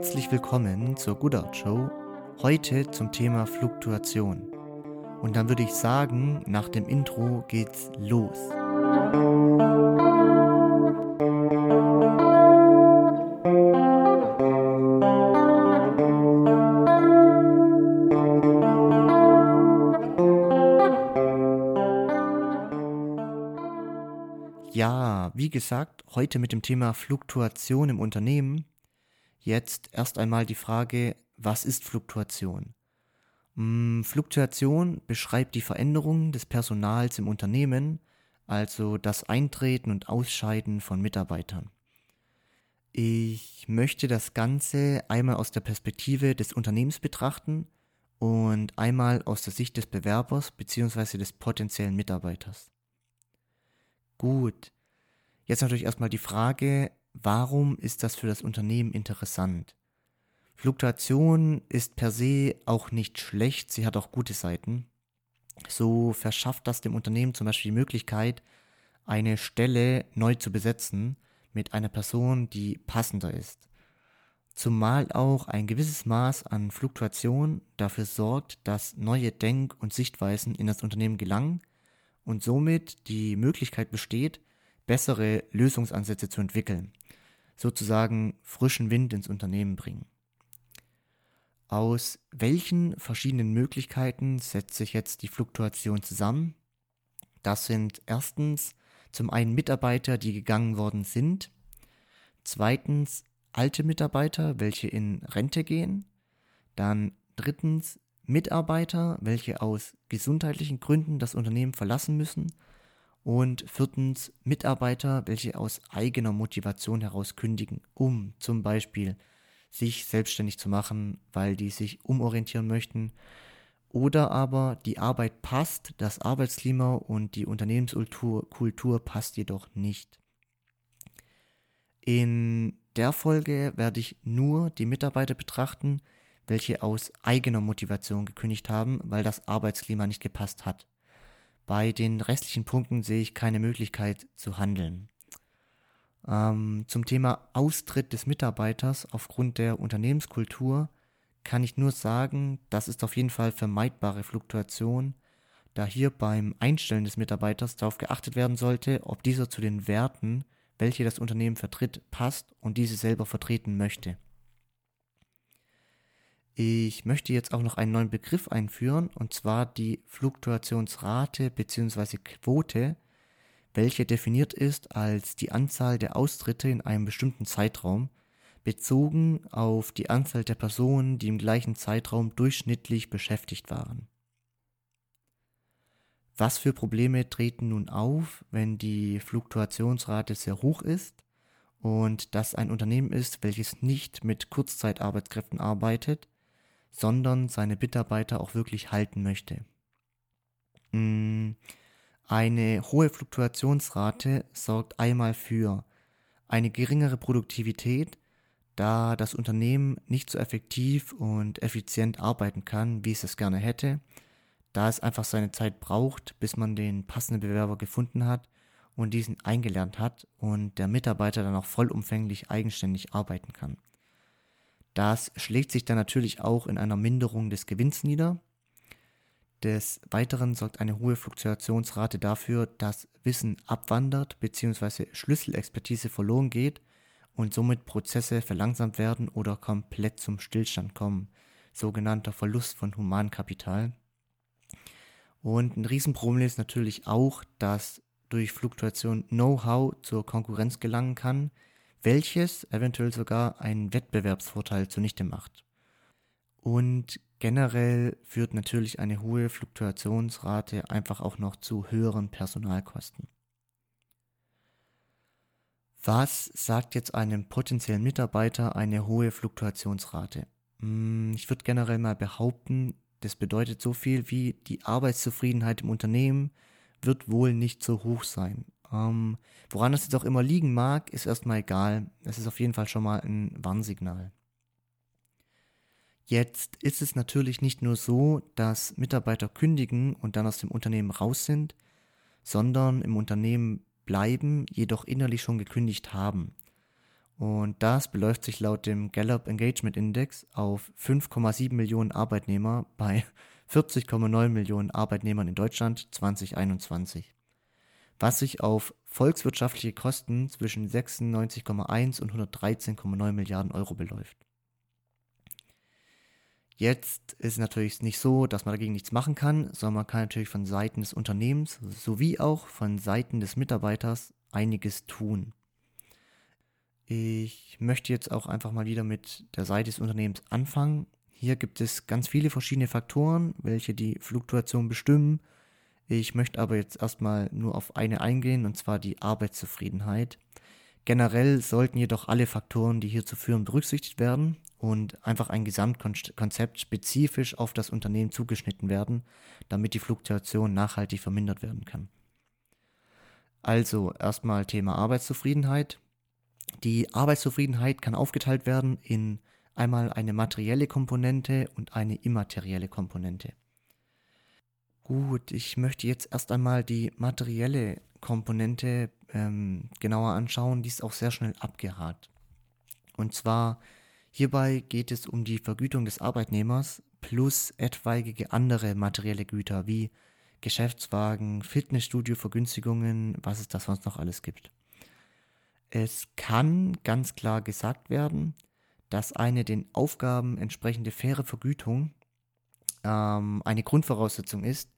Herzlich willkommen zur Good Art Show. Heute zum Thema Fluktuation. Und dann würde ich sagen, nach dem Intro geht's los. Ja, wie gesagt, heute mit dem Thema Fluktuation im Unternehmen. Jetzt erst einmal die Frage, was ist Fluktuation? Hm, Fluktuation beschreibt die Veränderung des Personals im Unternehmen, also das Eintreten und Ausscheiden von Mitarbeitern. Ich möchte das Ganze einmal aus der Perspektive des Unternehmens betrachten und einmal aus der Sicht des Bewerbers bzw. des potenziellen Mitarbeiters. Gut. Jetzt natürlich erstmal die Frage, warum ist das für das Unternehmen interessant? Fluktuation ist per se auch nicht schlecht, sie hat auch gute Seiten. So verschafft das dem Unternehmen zum Beispiel die Möglichkeit, eine Stelle neu zu besetzen mit einer Person, die passender ist. Zumal auch ein gewisses Maß an Fluktuation dafür sorgt, dass neue Denk- und Sichtweisen in das Unternehmen gelangen und somit die Möglichkeit besteht, bessere Lösungsansätze zu entwickeln, sozusagen frischen Wind ins Unternehmen bringen. Aus welchen verschiedenen Möglichkeiten setzt sich jetzt die Fluktuation zusammen? Das sind erstens zum einen Mitarbeiter, die gegangen worden sind, zweitens alte Mitarbeiter, welche in Rente gehen, dann drittens Mitarbeiter, welche aus gesundheitlichen Gründen das Unternehmen verlassen müssen. Und viertens Mitarbeiter, welche aus eigener Motivation heraus kündigen, um zum Beispiel sich selbstständig zu machen, weil die sich umorientieren möchten. Oder aber die Arbeit passt, das Arbeitsklima und die Unternehmenskultur Kultur passt jedoch nicht. In der Folge werde ich nur die Mitarbeiter betrachten, welche aus eigener Motivation gekündigt haben, weil das Arbeitsklima nicht gepasst hat. Bei den restlichen Punkten sehe ich keine Möglichkeit zu handeln. Ähm, zum Thema Austritt des Mitarbeiters aufgrund der Unternehmenskultur kann ich nur sagen, das ist auf jeden Fall vermeidbare Fluktuation, da hier beim Einstellen des Mitarbeiters darauf geachtet werden sollte, ob dieser zu den Werten, welche das Unternehmen vertritt, passt und diese selber vertreten möchte. Ich möchte jetzt auch noch einen neuen Begriff einführen, und zwar die Fluktuationsrate bzw. Quote, welche definiert ist als die Anzahl der Austritte in einem bestimmten Zeitraum, bezogen auf die Anzahl der Personen, die im gleichen Zeitraum durchschnittlich beschäftigt waren. Was für Probleme treten nun auf, wenn die Fluktuationsrate sehr hoch ist und das ein Unternehmen ist, welches nicht mit Kurzzeitarbeitskräften arbeitet, sondern seine Mitarbeiter auch wirklich halten möchte. Mm, eine hohe Fluktuationsrate sorgt einmal für eine geringere Produktivität, da das Unternehmen nicht so effektiv und effizient arbeiten kann, wie es es gerne hätte, da es einfach seine Zeit braucht, bis man den passenden Bewerber gefunden hat und diesen eingelernt hat und der Mitarbeiter dann auch vollumfänglich eigenständig arbeiten kann. Das schlägt sich dann natürlich auch in einer Minderung des Gewinns nieder. Des Weiteren sorgt eine hohe Fluktuationsrate dafür, dass Wissen abwandert bzw. Schlüsselexpertise verloren geht und somit Prozesse verlangsamt werden oder komplett zum Stillstand kommen, sogenannter Verlust von Humankapital. Und ein Riesenproblem ist natürlich auch, dass durch Fluktuation Know-how zur Konkurrenz gelangen kann, welches eventuell sogar einen Wettbewerbsvorteil zunichte macht. Und generell führt natürlich eine hohe Fluktuationsrate einfach auch noch zu höheren Personalkosten. Was sagt jetzt einem potenziellen Mitarbeiter eine hohe Fluktuationsrate? Hm, ich würde generell mal behaupten, das bedeutet so viel wie die Arbeitszufriedenheit im Unternehmen wird wohl nicht so hoch sein. Ähm, woran das jetzt auch immer liegen mag, ist erstmal egal. Es ist auf jeden Fall schon mal ein Warnsignal. Jetzt ist es natürlich nicht nur so, dass Mitarbeiter kündigen und dann aus dem Unternehmen raus sind, sondern im Unternehmen bleiben, jedoch innerlich schon gekündigt haben. Und das beläuft sich laut dem Gallup Engagement Index auf 5,7 Millionen Arbeitnehmer bei 40,9 Millionen Arbeitnehmern in Deutschland 2021, was sich auf volkswirtschaftliche Kosten zwischen 96,1 und 113,9 Milliarden Euro beläuft. Jetzt ist es natürlich nicht so, dass man dagegen nichts machen kann, sondern man kann natürlich von Seiten des Unternehmens sowie auch von Seiten des Mitarbeiters einiges tun. Ich möchte jetzt auch einfach mal wieder mit der Seite des Unternehmens anfangen. Hier gibt es ganz viele verschiedene Faktoren, welche die Fluktuation bestimmen. Ich möchte aber jetzt erstmal nur auf eine eingehen, und zwar die Arbeitszufriedenheit. Generell sollten jedoch alle Faktoren, die hier zu führen, berücksichtigt werden und einfach ein Gesamtkonzept spezifisch auf das Unternehmen zugeschnitten werden, damit die Fluktuation nachhaltig vermindert werden kann. Also erstmal Thema Arbeitszufriedenheit. Die Arbeitszufriedenheit kann aufgeteilt werden in einmal eine materielle Komponente und eine immaterielle Komponente. Gut, ich möchte jetzt erst einmal die materielle Komponente ähm, genauer anschauen, die ist auch sehr schnell abgehakt. Und zwar hierbei geht es um die Vergütung des Arbeitnehmers plus etwaige andere materielle Güter wie Geschäftswagen, Fitnessstudio-Vergünstigungen, was es da sonst noch alles gibt. Es kann ganz klar gesagt werden, dass eine den Aufgaben entsprechende faire Vergütung ähm, eine Grundvoraussetzung ist,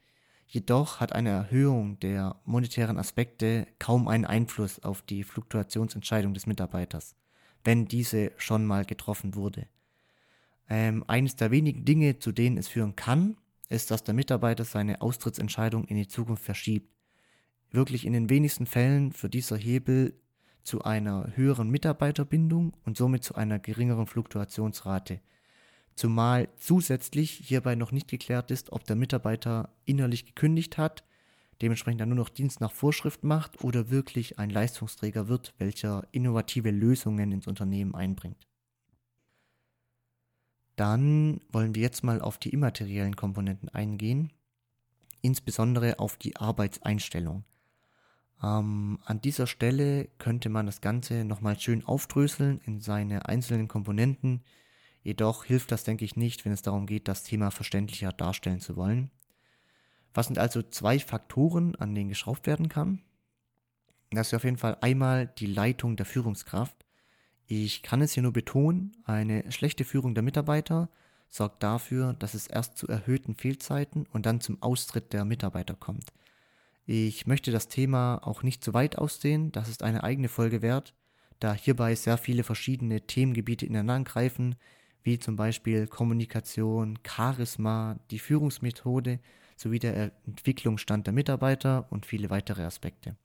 Jedoch hat eine Erhöhung der monetären Aspekte kaum einen Einfluss auf die Fluktuationsentscheidung des Mitarbeiters, wenn diese schon mal getroffen wurde. Ähm, eines der wenigen Dinge, zu denen es führen kann, ist, dass der Mitarbeiter seine Austrittsentscheidung in die Zukunft verschiebt. Wirklich in den wenigsten Fällen führt dieser Hebel zu einer höheren Mitarbeiterbindung und somit zu einer geringeren Fluktuationsrate, zumal zusätzlich hierbei noch nicht geklärt ist, ob der Mitarbeiter innerlich gekündigt hat, dementsprechend dann nur noch Dienst nach Vorschrift macht oder wirklich ein Leistungsträger wird, welcher innovative Lösungen ins Unternehmen einbringt. Dann wollen wir jetzt mal auf die immateriellen Komponenten eingehen, insbesondere auf die Arbeitseinstellung. Ähm, an dieser Stelle könnte man das Ganze nochmal schön aufdröseln in seine einzelnen Komponenten, Jedoch hilft das, denke ich, nicht, wenn es darum geht, das Thema verständlicher darstellen zu wollen. Was sind also zwei Faktoren, an denen geschraubt werden kann? Das ist auf jeden Fall einmal die Leitung der Führungskraft. Ich kann es hier nur betonen, eine schlechte Führung der Mitarbeiter sorgt dafür, dass es erst zu erhöhten Fehlzeiten und dann zum Austritt der Mitarbeiter kommt. Ich möchte das Thema auch nicht zu weit ausdehnen, das ist eine eigene Folge wert, da hierbei sehr viele verschiedene Themengebiete ineinander greifen, wie zum Beispiel Kommunikation, Charisma, die Führungsmethode sowie der Entwicklungsstand der Mitarbeiter und viele weitere Aspekte.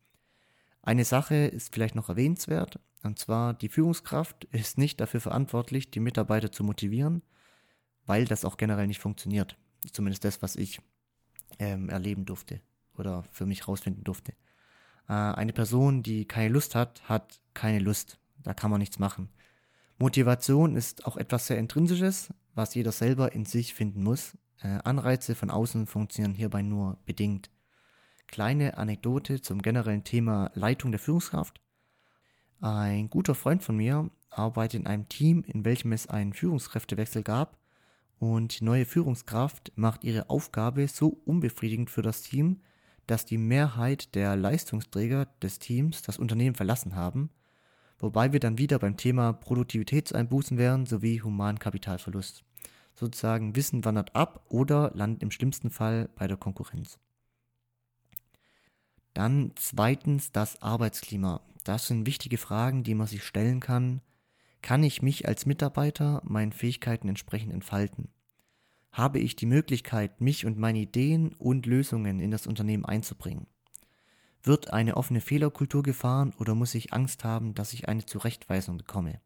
Eine Sache ist vielleicht noch erwähnenswert, und zwar die Führungskraft ist nicht dafür verantwortlich, die Mitarbeiter zu motivieren, weil das auch generell nicht funktioniert. Zumindest das, was ich ähm, erleben durfte oder für mich rausfinden durfte. Äh, eine Person, die keine Lust hat, hat keine Lust. Da kann man nichts machen. Motivation ist auch etwas sehr Intrinsisches, was jeder selber in sich finden muss. Äh, Anreize von außen funktionieren hierbei nur bedingt. Kleine Anekdote zum generellen Thema Leitung der Führungskraft. Ein guter Freund von mir arbeitet in einem Team, in welchem es einen Führungskräftewechsel gab und die neue Führungskraft macht ihre Aufgabe so unbefriedigend für das Team, dass die Mehrheit der Leistungsträger des Teams das Unternehmen verlassen haben wobei wir dann wieder beim Thema Produktivitätseinbußen wären sowie Humankapitalverlust. Sozusagen Wissen wandert ab oder landet im schlimmsten Fall bei der Konkurrenz. Dann zweitens das Arbeitsklima. Das sind wichtige Fragen, die man sich stellen kann. Kann ich mich als Mitarbeiter meinen Fähigkeiten entsprechend entfalten? Habe ich die Möglichkeit, mich und meine Ideen und Lösungen in das Unternehmen einzubringen? Wird eine offene Fehlerkultur gefahren oder muss ich Angst haben, dass ich eine Zurechtweisung bekomme?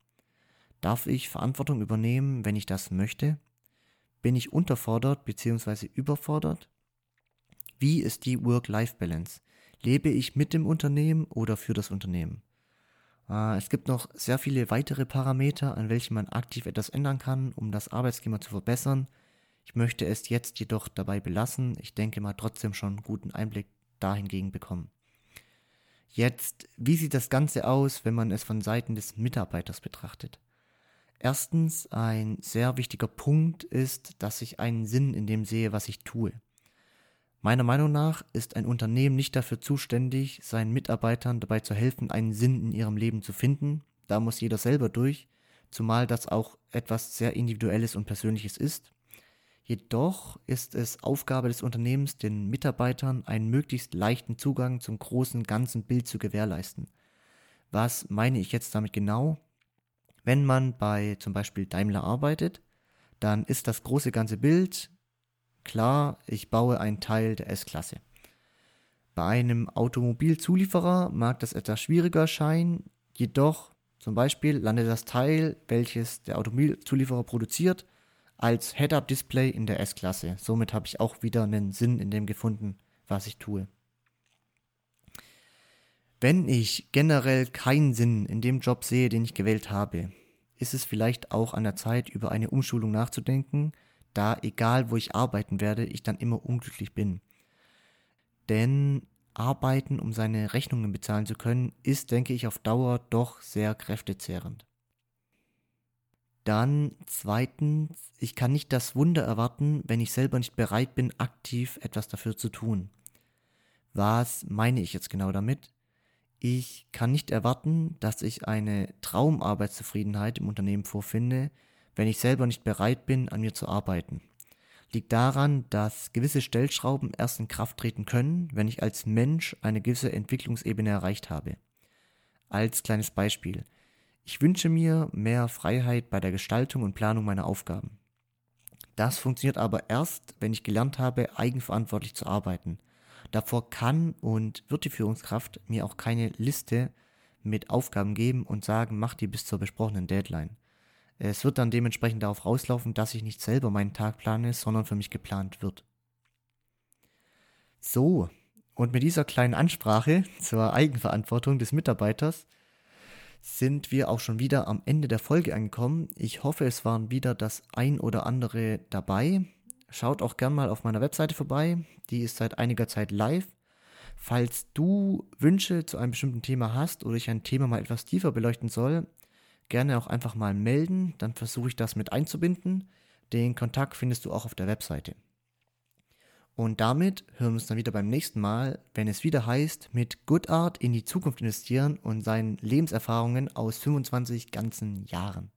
Darf ich Verantwortung übernehmen, wenn ich das möchte? Bin ich unterfordert bzw. überfordert? Wie ist die Work-Life-Balance? Lebe ich mit dem Unternehmen oder für das Unternehmen? Äh, es gibt noch sehr viele weitere Parameter, an welchen man aktiv etwas ändern kann, um das Arbeitsklima zu verbessern. Ich möchte es jetzt jedoch dabei belassen. Ich denke mal trotzdem schon einen guten Einblick dahingegen bekommen. Jetzt, wie sieht das Ganze aus, wenn man es von Seiten des Mitarbeiters betrachtet? Erstens, ein sehr wichtiger Punkt ist, dass ich einen Sinn in dem sehe, was ich tue. Meiner Meinung nach ist ein Unternehmen nicht dafür zuständig, seinen Mitarbeitern dabei zu helfen, einen Sinn in ihrem Leben zu finden. Da muss jeder selber durch, zumal das auch etwas sehr Individuelles und Persönliches ist. Jedoch ist es Aufgabe des Unternehmens, den Mitarbeitern einen möglichst leichten Zugang zum großen ganzen Bild zu gewährleisten. Was meine ich jetzt damit genau? Wenn man bei zum Beispiel Daimler arbeitet, dann ist das große ganze Bild klar, ich baue einen Teil der S-Klasse. Bei einem Automobilzulieferer mag das etwas schwieriger erscheinen, jedoch zum Beispiel landet das Teil, welches der Automobilzulieferer produziert, als Head-Up-Display in der S-Klasse. Somit habe ich auch wieder einen Sinn in dem gefunden, was ich tue. Wenn ich generell keinen Sinn in dem Job sehe, den ich gewählt habe, ist es vielleicht auch an der Zeit, über eine Umschulung nachzudenken, da egal wo ich arbeiten werde, ich dann immer unglücklich bin. Denn arbeiten, um seine Rechnungen bezahlen zu können, ist, denke ich, auf Dauer doch sehr kräftezehrend. Dann zweitens, ich kann nicht das Wunder erwarten, wenn ich selber nicht bereit bin, aktiv etwas dafür zu tun. Was meine ich jetzt genau damit? Ich kann nicht erwarten, dass ich eine Traumarbeitszufriedenheit im Unternehmen vorfinde, wenn ich selber nicht bereit bin, an mir zu arbeiten. Liegt daran, dass gewisse Stellschrauben erst in Kraft treten können, wenn ich als Mensch eine gewisse Entwicklungsebene erreicht habe. Als kleines Beispiel. Ich wünsche mir mehr Freiheit bei der Gestaltung und Planung meiner Aufgaben. Das funktioniert aber erst, wenn ich gelernt habe, eigenverantwortlich zu arbeiten. Davor kann und wird die Führungskraft mir auch keine Liste mit Aufgaben geben und sagen, mach die bis zur besprochenen Deadline. Es wird dann dementsprechend darauf rauslaufen, dass ich nicht selber meinen Tag plane, sondern für mich geplant wird. So, und mit dieser kleinen Ansprache zur Eigenverantwortung des Mitarbeiters sind wir auch schon wieder am Ende der Folge angekommen. Ich hoffe, es waren wieder das ein oder andere dabei. Schaut auch gern mal auf meiner Webseite vorbei. Die ist seit einiger Zeit live. Falls du Wünsche zu einem bestimmten Thema hast oder ich ein Thema mal etwas tiefer beleuchten soll, gerne auch einfach mal melden. Dann versuche ich das mit einzubinden. Den Kontakt findest du auch auf der Webseite. Und damit hören wir uns dann wieder beim nächsten Mal, wenn es wieder heißt, mit Good Art in die Zukunft investieren und seinen Lebenserfahrungen aus 25 ganzen Jahren.